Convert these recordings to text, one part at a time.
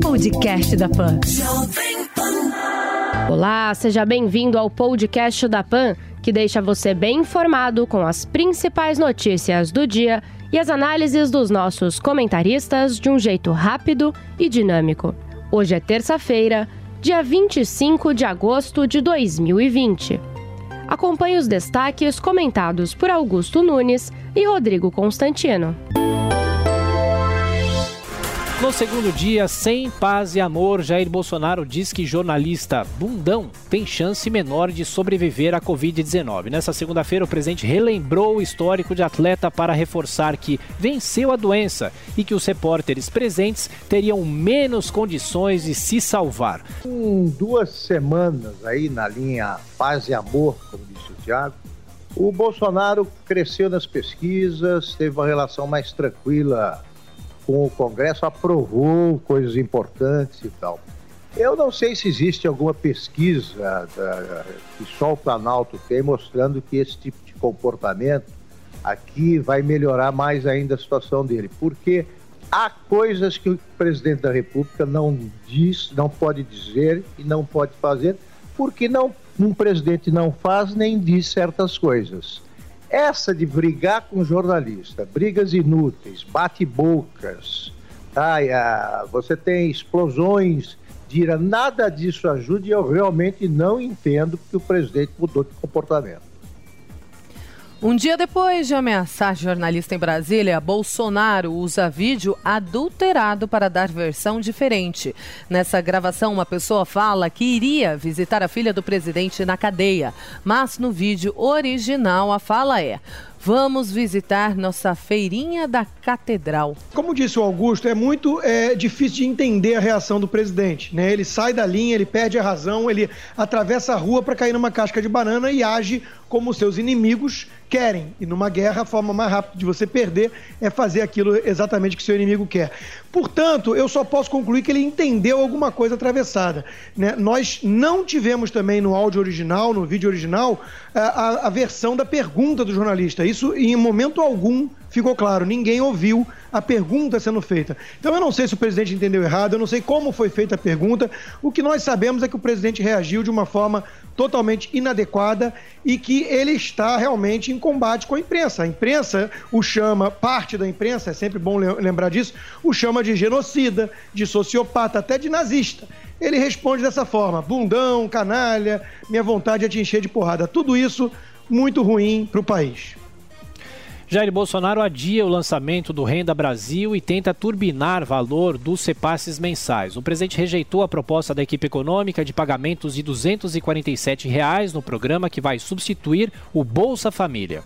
Podcast da Pan. Olá, seja bem-vindo ao podcast da Pan, que deixa você bem informado com as principais notícias do dia e as análises dos nossos comentaristas de um jeito rápido e dinâmico. Hoje é terça-feira, dia 25 de agosto de 2020. Acompanhe os destaques comentados por Augusto Nunes e Rodrigo Constantino. No segundo dia, sem paz e amor, Jair Bolsonaro diz que jornalista bundão tem chance menor de sobreviver à Covid-19. Nessa segunda-feira, o presidente relembrou o histórico de atleta para reforçar que venceu a doença e que os repórteres presentes teriam menos condições de se salvar. Em duas semanas aí na linha paz e amor, como disse o Tiago, o Bolsonaro cresceu nas pesquisas, teve uma relação mais tranquila com o Congresso, aprovou coisas importantes e tal. Eu não sei se existe alguma pesquisa da, que só o Planalto tem mostrando que esse tipo de comportamento aqui vai melhorar mais ainda a situação dele, porque há coisas que o presidente da República não diz, não pode dizer e não pode fazer, porque não, um presidente não faz nem diz certas coisas. Essa de brigar com jornalista, brigas inúteis, bate-bocas, tá? você tem explosões de ira, nada disso ajuda e eu realmente não entendo que o presidente mudou de comportamento. Um dia depois de ameaçar jornalista em Brasília, Bolsonaro usa vídeo adulterado para dar versão diferente. Nessa gravação, uma pessoa fala que iria visitar a filha do presidente na cadeia, mas no vídeo original a fala é: Vamos visitar nossa feirinha da catedral. Como disse o Augusto, é muito é, difícil de entender a reação do presidente. Né? Ele sai da linha, ele perde a razão, ele atravessa a rua para cair numa casca de banana e age como seus inimigos querem. E numa guerra, a forma mais rápida de você perder é fazer aquilo exatamente que seu inimigo quer. Portanto, eu só posso concluir que ele entendeu alguma coisa atravessada. Né? Nós não tivemos também no áudio original, no vídeo original, a, a, a versão da pergunta do jornalista. Isso, em momento algum, ficou claro. Ninguém ouviu a pergunta sendo feita. Então eu não sei se o presidente entendeu errado, eu não sei como foi feita a pergunta. O que nós sabemos é que o presidente reagiu de uma forma totalmente inadequada e que ele está realmente em combate com a imprensa. A imprensa o chama, parte da imprensa, é sempre bom lembrar disso, o chama de genocida, de sociopata, até de nazista. Ele responde dessa forma: bundão, canalha, minha vontade é te encher de porrada. Tudo isso muito ruim para o país. Jair Bolsonaro adia o lançamento do Renda Brasil e tenta turbinar valor dos repasses mensais. O presidente rejeitou a proposta da equipe econômica de pagamentos de 247 reais no programa que vai substituir o Bolsa Família.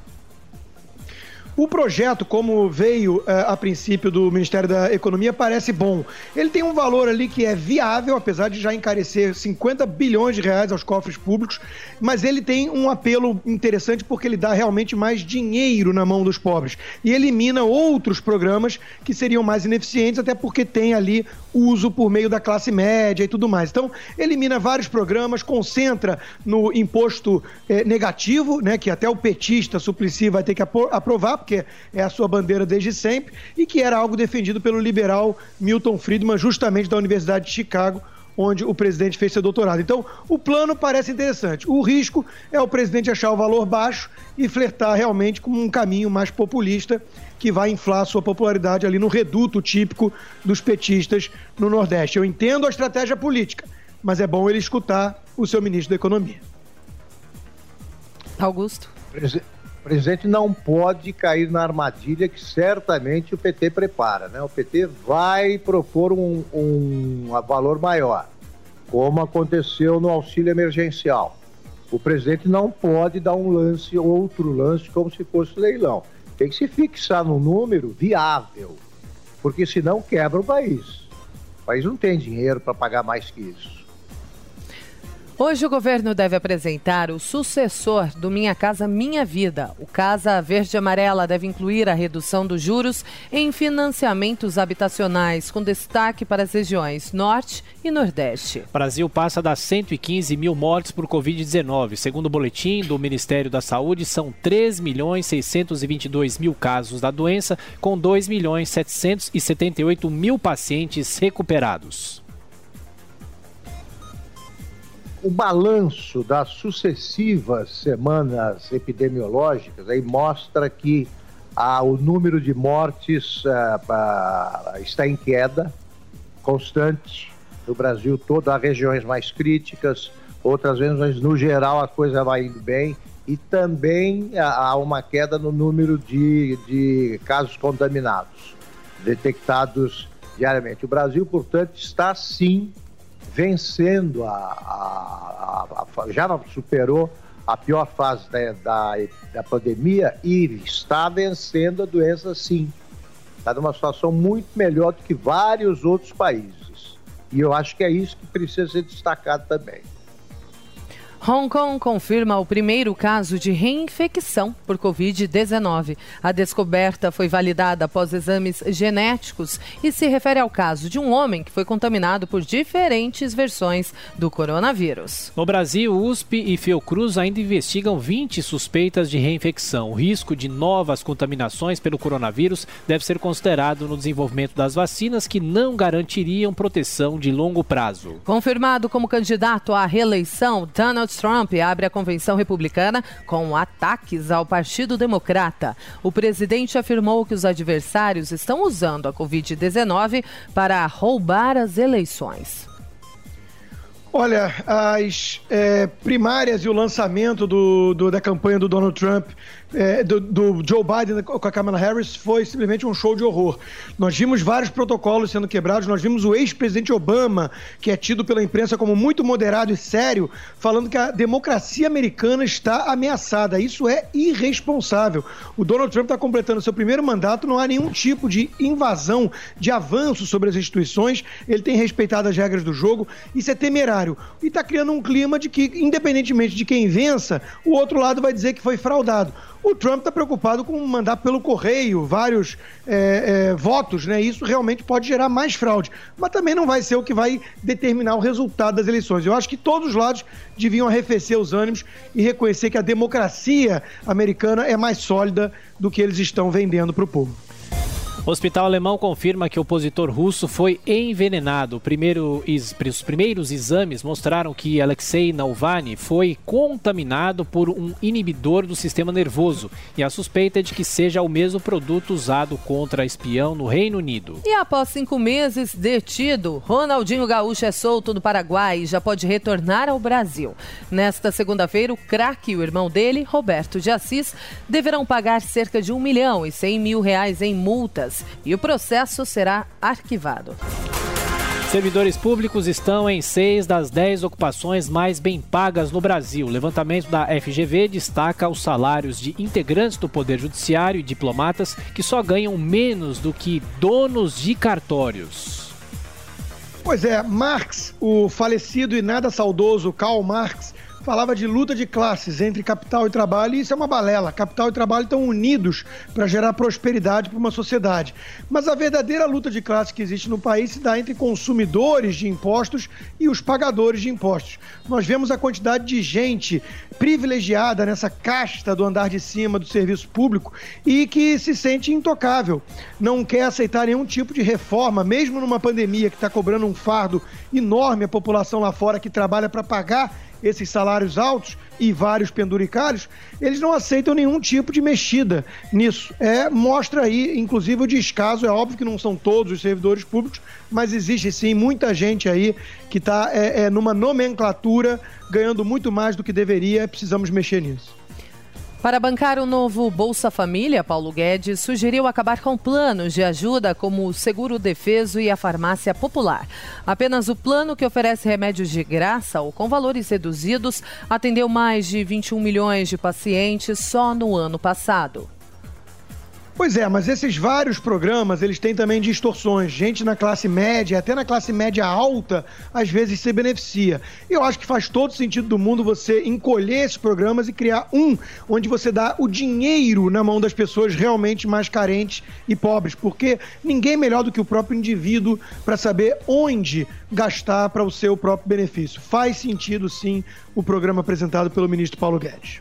O projeto, como veio é, a princípio do Ministério da Economia, parece bom. Ele tem um valor ali que é viável, apesar de já encarecer 50 bilhões de reais aos cofres públicos, mas ele tem um apelo interessante porque ele dá realmente mais dinheiro na mão dos pobres e elimina outros programas que seriam mais ineficientes, até porque tem ali uso por meio da classe média e tudo mais. Então, elimina vários programas, concentra no imposto eh, negativo, né, que até o petista Suplicy vai ter que aprovar, porque é a sua bandeira desde sempre, e que era algo defendido pelo liberal Milton Friedman, justamente da Universidade de Chicago, onde o presidente fez seu doutorado. Então, o plano parece interessante. O risco é o presidente achar o valor baixo e flertar realmente com um caminho mais populista que vai inflar sua popularidade ali no reduto típico dos petistas no Nordeste. Eu entendo a estratégia política, mas é bom ele escutar o seu ministro da Economia. Augusto. O presidente não pode cair na armadilha que certamente o PT prepara. Né? O PT vai propor um, um valor maior, como aconteceu no auxílio emergencial. O presidente não pode dar um lance, outro lance, como se fosse leilão. Tem que se fixar no número viável, porque senão quebra o país. O país não tem dinheiro para pagar mais que isso. Hoje o governo deve apresentar o sucessor do Minha Casa Minha Vida. O Casa Verde Amarela deve incluir a redução dos juros em financiamentos habitacionais, com destaque para as regiões Norte e Nordeste. O Brasil passa das 115 mil mortes por Covid-19. Segundo o boletim do Ministério da Saúde, são 3 milhões 622 mil casos da doença, com 2 milhões 778 mil pacientes recuperados o balanço das sucessivas semanas epidemiológicas aí mostra que ah, o número de mortes ah, está em queda constante no Brasil todo. Há regiões mais críticas, outras vezes, mas no geral a coisa vai indo bem. E também há uma queda no número de, de casos contaminados detectados diariamente. O Brasil, portanto, está sim vencendo a, a, a, já superou a pior fase da, da, da, pandemia e está vencendo a doença sim. Está numa situação muito melhor do que vários outros países. E eu acho que é isso que precisa ser destacado também. Hong Kong confirma o primeiro caso de reinfecção por Covid-19. A descoberta foi validada após exames genéticos e se refere ao caso de um homem que foi contaminado por diferentes versões do coronavírus. No Brasil, USP e Fiocruz ainda investigam 20 suspeitas de reinfecção. O risco de novas contaminações pelo coronavírus deve ser considerado no desenvolvimento das vacinas que não garantiriam proteção de longo prazo. Confirmado como candidato à reeleição, Donald Trump abre a convenção republicana com ataques ao Partido Democrata. O presidente afirmou que os adversários estão usando a Covid-19 para roubar as eleições. Olha, as é, primárias e o lançamento do, do, da campanha do Donald Trump é, do, do, Joe Biden com a Kamala Harris foi simplesmente um show de horror. Nós vimos vários protocolos sendo quebrados, nós vimos o ex-presidente Obama, que é tido pela imprensa como muito moderado e sério, falando que a democracia americana está ameaçada. Isso é irresponsável. O Donald Trump está completando seu primeiro mandato, não há nenhum tipo de invasão, de avanço sobre as instituições, ele tem respeitado as regras do jogo, isso é temerário. E está criando um clima de que, independentemente de quem vença, o outro lado vai dizer que foi fraudado. O Trump está preocupado com mandar pelo correio vários é, é, votos, né? Isso realmente pode gerar mais fraude. Mas também não vai ser o que vai determinar o resultado das eleições. Eu acho que todos os lados deviam arrefecer os ânimos e reconhecer que a democracia americana é mais sólida do que eles estão vendendo para o povo. O hospital alemão confirma que o opositor russo foi envenenado. Primeiro, os primeiros exames mostraram que Alexei Navalny foi contaminado por um inibidor do sistema nervoso e a suspeita é de que seja o mesmo produto usado contra espião no Reino Unido. E após cinco meses detido, Ronaldinho Gaúcho é solto no Paraguai e já pode retornar ao Brasil. Nesta segunda-feira, o craque e o irmão dele, Roberto de Assis, deverão pagar cerca de um milhão e cem mil reais em multas e o processo será arquivado. Servidores públicos estão em seis das dez ocupações mais bem pagas no Brasil. O levantamento da FGV destaca os salários de integrantes do Poder Judiciário e diplomatas que só ganham menos do que donos de cartórios. Pois é, Marx, o falecido e nada saudoso Karl Marx, falava de luta de classes entre capital e trabalho, e isso é uma balela. Capital e trabalho estão unidos para gerar prosperidade para uma sociedade. Mas a verdadeira luta de classes que existe no país se dá entre consumidores de impostos e os pagadores de impostos. Nós vemos a quantidade de gente privilegiada nessa casta do andar de cima do serviço público e que se sente intocável. Não quer aceitar nenhum tipo de reforma, mesmo numa pandemia que está cobrando um fardo enorme a população lá fora que trabalha para pagar esses salários altos e vários penduricários, eles não aceitam nenhum tipo de mexida nisso. É, mostra aí, inclusive, o descaso. É óbvio que não são todos os servidores públicos, mas existe sim muita gente aí que está é, é, numa nomenclatura ganhando muito mais do que deveria. Precisamos mexer nisso. Para bancar o novo Bolsa Família, Paulo Guedes sugeriu acabar com planos de ajuda como o Seguro Defeso e a Farmácia Popular. Apenas o plano que oferece remédios de graça ou com valores reduzidos atendeu mais de 21 milhões de pacientes só no ano passado. Pois é, mas esses vários programas, eles têm também distorções. Gente na classe média, até na classe média alta, às vezes se beneficia. Eu acho que faz todo sentido do mundo você encolher esses programas e criar um onde você dá o dinheiro na mão das pessoas realmente mais carentes e pobres, porque ninguém é melhor do que o próprio indivíduo para saber onde gastar para o seu próprio benefício. Faz sentido, sim, o programa apresentado pelo ministro Paulo Guedes.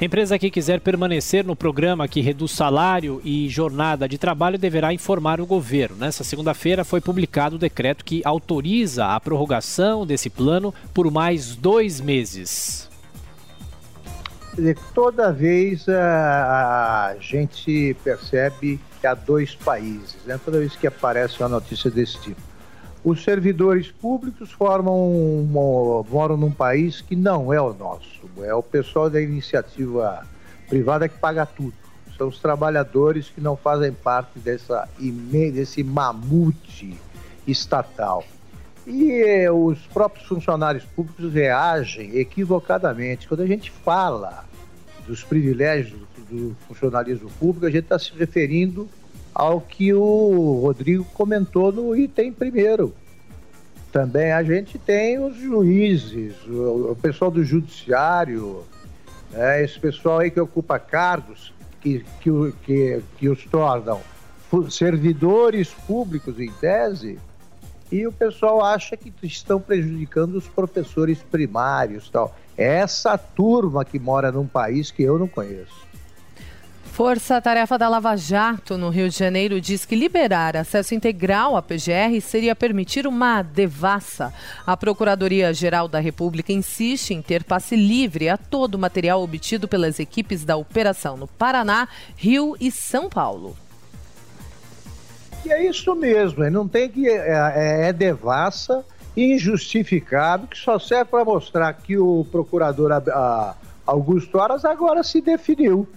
Empresa que quiser permanecer no programa que reduz salário e jornada de trabalho deverá informar o governo. Nessa segunda-feira foi publicado o decreto que autoriza a prorrogação desse plano por mais dois meses. Toda vez a, gente percebe que há dois países, né? toda vez que aparece uma notícia desse tipo. Os servidores públicos formam moram num país que não é o nosso. É o pessoal da iniciativa privada que paga tudo. São os trabalhadores que não fazem parte dessa, desse mamute estatal. E eh, os próprios funcionários públicos reagem equivocadamente. Quando a gente fala dos privilégios do funcionalismo público, a gente está se referindo ao que o Rodrigo comentou no item primeiro. Também a gente tem os juízes, o, pessoal do judiciário, né, esse pessoal aí que ocupa cargos que, que, que, que os tornam servidores públicos em tese, e o pessoal acha que estão prejudicando os professores primários tal. Essa turma que mora num país que eu não conheço. Força-tarefa da Lava Jato no Rio de Janeiro diz que liberar acesso integral à PGR seria permitir uma devassa. A Procuradoria-Geral da República insiste em ter passe livre a todo o material obtido pelas equipes da operação no Paraná, Rio e São Paulo. E é isso mesmo, não tem que. É, é, é devassa, injustificável, que só serve para mostrar que o procurador Augusto Aras agora se definiu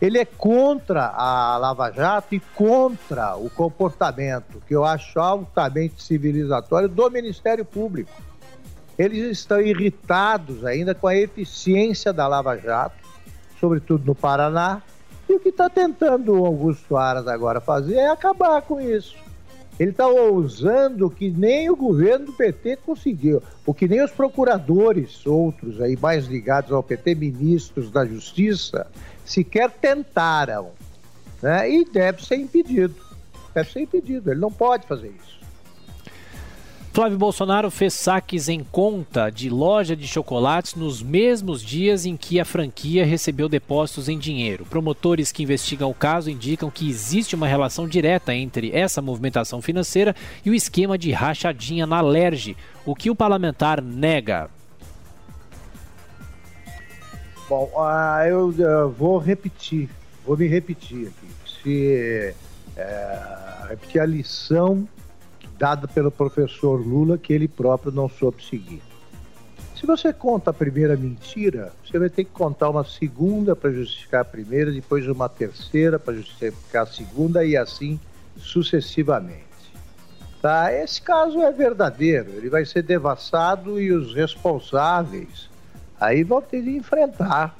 ele é contra a Lava Jato e contra o comportamento, que eu acho altamente civilizatório, do Ministério Público. Eles estão irritados ainda com a eficiência da Lava Jato, sobretudo no Paraná, e o que está tentando o Augusto Aras agora fazer é acabar com isso. Ele está ousando o que nem o governo do PT conseguiu, o que nem os procuradores, outros aí mais ligados ao PT, ministros da Justiça, sequer tentaram. Né? E deve ser impedido. Deve ser impedido. Ele não pode fazer isso. Flávio Bolsonaro fez saques em conta de loja de chocolates nos mesmos dias em que a franquia recebeu depósitos em dinheiro. Promotores que investigam o caso indicam que existe uma relação direta entre essa movimentação financeira e o esquema de rachadinha na Lerge, o que o parlamentar nega. Bom, uh, eu vou repetir, vou me repetir aqui. Se uh, repetir a lição dada pelo professor Lula que ele próprio não soube seguir. Se você conta a primeira mentira, você vai ter que contar uma segunda para justificar a primeira, depois uma terceira para justificar a segunda e assim sucessivamente. Tá? Esse caso é verdadeiro, ele vai ser devassado e os responsáveis aí vão ter de enfrentar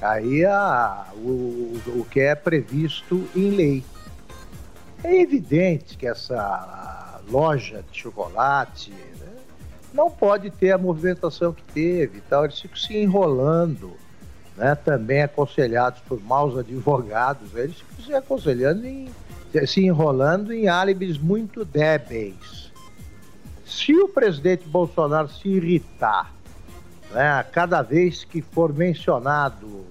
aí a, o, o que é previsto em lei. É evidente que essa loja de chocolate né, não pode ter a movimentação que teve, tal. eles ficam se enrolando, né, também aconselhados por maus advogados, eles ficam se aconselhando em, se enrolando em álibis muito débeis. Se o presidente Bolsonaro se irritar né, cada vez que for mencionado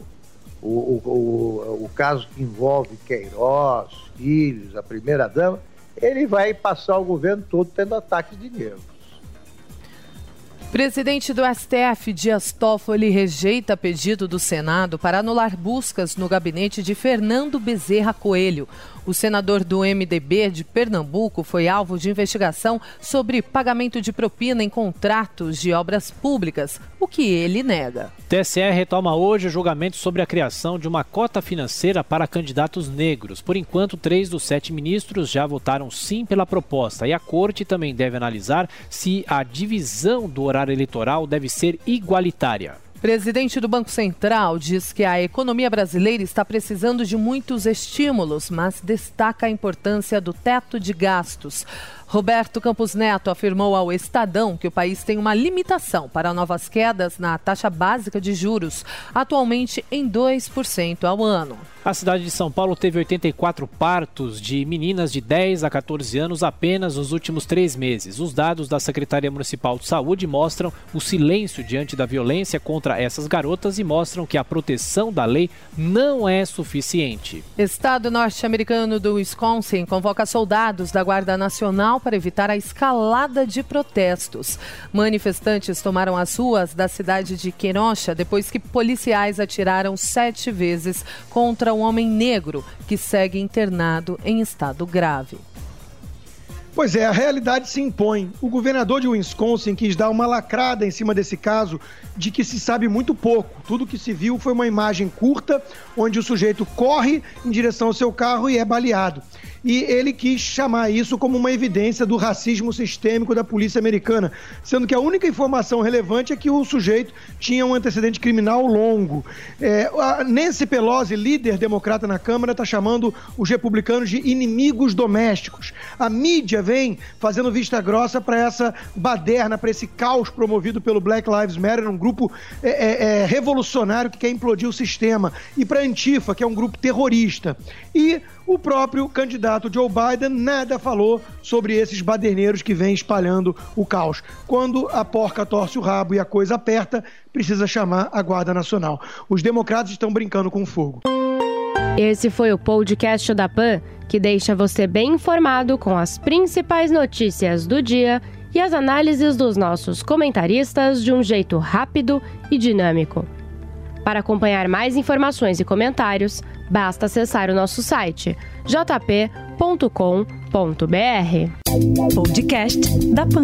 o, o, o, o caso que envolve Queiroz, filhos, a primeira-dama, ele vai passar o governo todo tendo ataques de nervos. Presidente do STF, Dias Toffoli, rejeita pedido do Senado para anular buscas no gabinete de Fernando Bezerra Coelho. O senador do MDB de Pernambuco foi alvo de investigação sobre pagamento de propina em contratos de obras públicas, o que ele nega. TSE retoma hoje o julgamento sobre a criação de uma cota financeira para candidatos negros. Por enquanto, três dos sete ministros já votaram sim pela proposta e a corte também deve analisar se a divisão do horário eleitoral deve ser igualitária. Presidente do Banco Central diz que a economia brasileira está precisando de muitos estímulos, mas destaca a importância do teto de gastos. Roberto Campos Neto afirmou ao Estadão que o país tem uma limitação para novas quedas na taxa básica de juros, atualmente em 2% ao ano. A cidade de São Paulo teve 84 partos de meninas de 10 a 14 anos apenas nos últimos três meses. Os dados da Secretaria Municipal de Saúde mostram o silêncio diante da violência contra essas garotas e mostram que a proteção da lei não é suficiente. Estado norte-americano do Wisconsin convoca soldados da Guarda Nacional para evitar a escalada de protestos. Manifestantes tomaram as ruas da cidade de Kenosha depois que policiais atiraram sete vezes contra um homem negro que segue internado em estado grave. Pois é, a realidade se impõe. O governador de Wisconsin quis dar uma lacrada em cima desse caso de que se sabe muito pouco. Tudo que se viu foi uma imagem curta onde o sujeito corre em direção ao seu carro e é baleado e ele quis chamar isso como uma evidência do racismo sistêmico da polícia americana, sendo que a única informação relevante é que o sujeito tinha um antecedente criminal longo. É, Nancy Pelosi, líder democrata na Câmara, está chamando os republicanos de inimigos domésticos. A mídia vem fazendo vista grossa para essa baderna, para esse caos promovido pelo Black Lives Matter, um grupo é, é, é revolucionário que quer implodir o sistema, e para Antifa, que é um grupo terrorista. E o próprio candidato Joe Biden nada falou sobre esses baderneiros que vêm espalhando o caos. Quando a porca torce o rabo e a coisa aperta, precisa chamar a Guarda Nacional. Os democratas estão brincando com fogo. Esse foi o podcast da PAN, que deixa você bem informado com as principais notícias do dia e as análises dos nossos comentaristas de um jeito rápido e dinâmico. Para acompanhar mais informações e comentários, basta acessar o nosso site jp.com.br. Podcast da Pan.